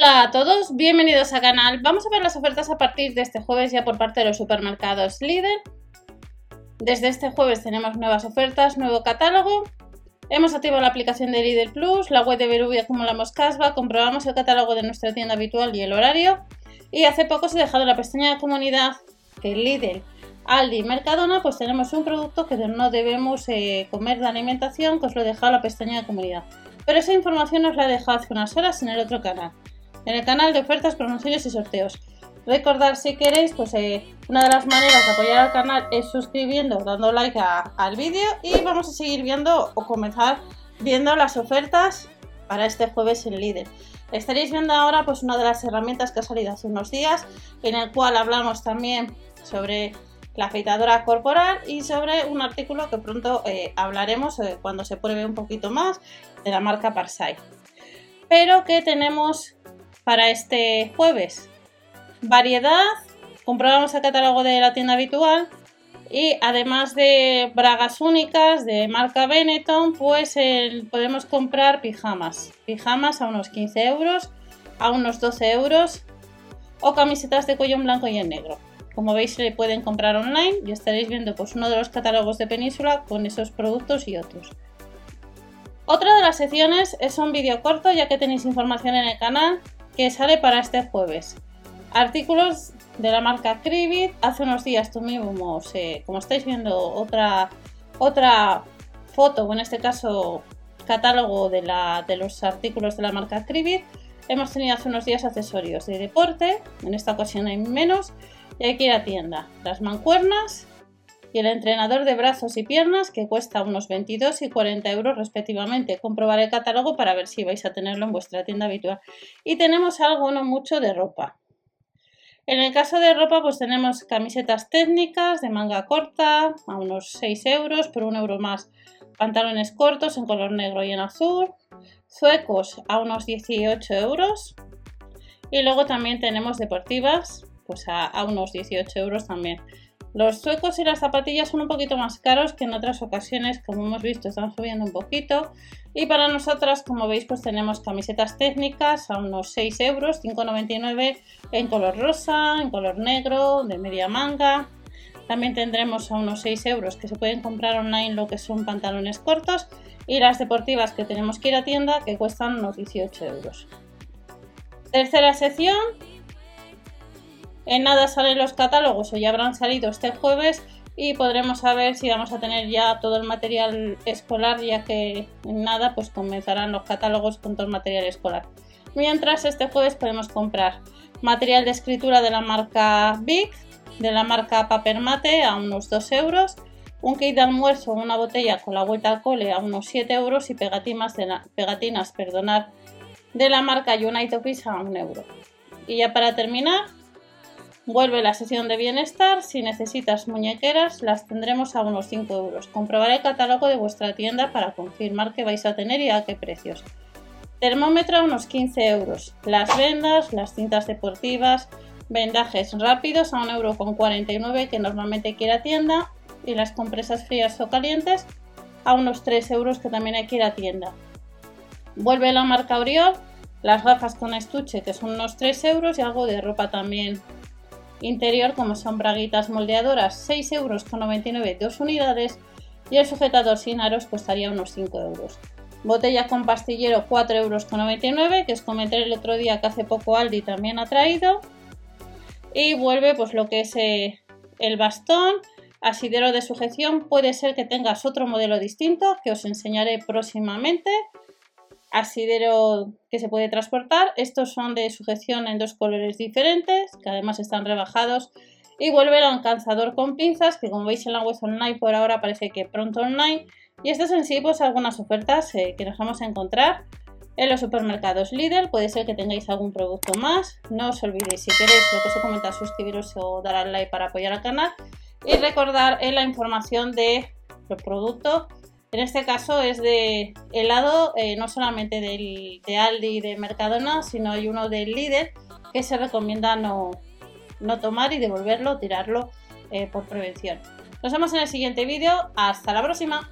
Hola a todos, bienvenidos al canal. Vamos a ver las ofertas a partir de este jueves ya por parte de los supermercados Lidl. Desde este jueves tenemos nuevas ofertas, nuevo catálogo. Hemos activado la aplicación de Lidl Plus, la web de Berubia acumulamos cashback, comprobamos el catálogo de nuestra tienda habitual y el horario. Y hace poco se ha dejado la pestaña de comunidad que Lidl, Aldi Mercadona pues tenemos un producto que no debemos eh, comer de alimentación que os lo he dejado la pestaña de comunidad. Pero esa información os la he dejado hace unas horas en el otro canal en el canal de ofertas, promociones y sorteos. Recordar si queréis, pues eh, una de las maneras de apoyar al canal es suscribiendo, dando like al vídeo y vamos a seguir viendo o comenzar viendo las ofertas para este jueves en líder. Estaréis viendo ahora pues una de las herramientas que ha salido hace unos días en el cual hablamos también sobre la afeitadora corporal y sobre un artículo que pronto eh, hablaremos eh, cuando se pruebe un poquito más de la marca Parsai. Pero que tenemos para este jueves. Variedad, comprobamos el catálogo de la tienda habitual y además de bragas únicas de marca Benetton, pues podemos comprar pijamas. Pijamas a unos 15 euros, a unos 12 euros o camisetas de cuello en blanco y en negro. Como veis se pueden comprar online y estaréis viendo pues uno de los catálogos de Península con esos productos y otros. Otra de las secciones es un vídeo corto ya que tenéis información en el canal que sale para este jueves. Artículos de la marca Cribit. Hace unos días tuvimos, como estáis viendo, otra, otra foto, o en este caso catálogo de, la, de los artículos de la marca Cribit. Hemos tenido hace unos días accesorios de deporte, en esta ocasión hay menos, y hay que ir a tienda. Las mancuernas, y el entrenador de brazos y piernas que cuesta unos 22 y 40 euros respectivamente. Comprobar el catálogo para ver si vais a tenerlo en vuestra tienda habitual. Y tenemos algo no mucho de ropa. En el caso de ropa pues tenemos camisetas técnicas de manga corta a unos 6 euros por un euro más. Pantalones cortos en color negro y en azul. Zuecos a unos 18 euros. Y luego también tenemos deportivas pues a, a unos 18 euros también. Los suecos y las zapatillas son un poquito más caros que en otras ocasiones, como hemos visto, están subiendo un poquito. Y para nosotras, como veis, pues tenemos camisetas técnicas a unos 6 euros, 5,99 en color rosa, en color negro, de media manga. También tendremos a unos 6 euros que se pueden comprar online lo que son pantalones cortos. Y las deportivas que tenemos que ir a tienda que cuestan unos 18 euros. Tercera sección, en nada salen los catálogos o ya habrán salido este jueves y podremos saber si vamos a tener ya todo el material escolar ya que en nada pues comenzarán los catálogos con todo el material escolar. Mientras este jueves podemos comprar material de escritura de la marca Big, de la marca Paper Mate a unos 2 euros, un kit de almuerzo, una botella con la vuelta al cole a unos 7 euros y pegatinas de la, pegatinas de la marca United Office a 1 euro. Y ya para terminar, Vuelve la sesión de bienestar. Si necesitas muñequeras, las tendremos a unos 5 euros. Comprobaré el catálogo de vuestra tienda para confirmar qué vais a tener y a qué precios. Termómetro a unos 15 euros. Las vendas, las cintas deportivas, vendajes rápidos a 1,49€ que normalmente quiera tienda. Y las compresas frías o calientes a unos 3 euros que también hay que ir a tienda. Vuelve la marca Oriol, las gafas con estuche que son unos 3 euros y algo de ropa también Interior como son braguitas moldeadoras 6,99 euros dos unidades y el sujetador sin aros costaría unos 5 euros. Botella con pastillero 4,99 euros que os comenté el otro día que hace poco Aldi también ha traído. Y vuelve pues lo que es eh, el bastón, asidero de sujeción. Puede ser que tengas otro modelo distinto que os enseñaré próximamente asidero que se puede transportar. Estos son de sujeción en dos colores diferentes, que además están rebajados. Y vuelve el alcanzador con pinzas, que como veis en la web online por ahora parece que pronto online. Y estas en sí, pues algunas ofertas eh, que nos vamos a encontrar en los supermercados Lidl. Puede ser que tengáis algún producto más. No os olvidéis, si queréis, lo que os he comentado, suscribiros o dar al like para apoyar al canal. Y recordar en la información de los productos en este caso es de helado, eh, no solamente del, de Aldi y de Mercadona, sino hay uno del líder que se recomienda no, tomar y devolverlo, tirarlo eh, por prevención. Nos vemos en el siguiente vídeo. Hasta la próxima.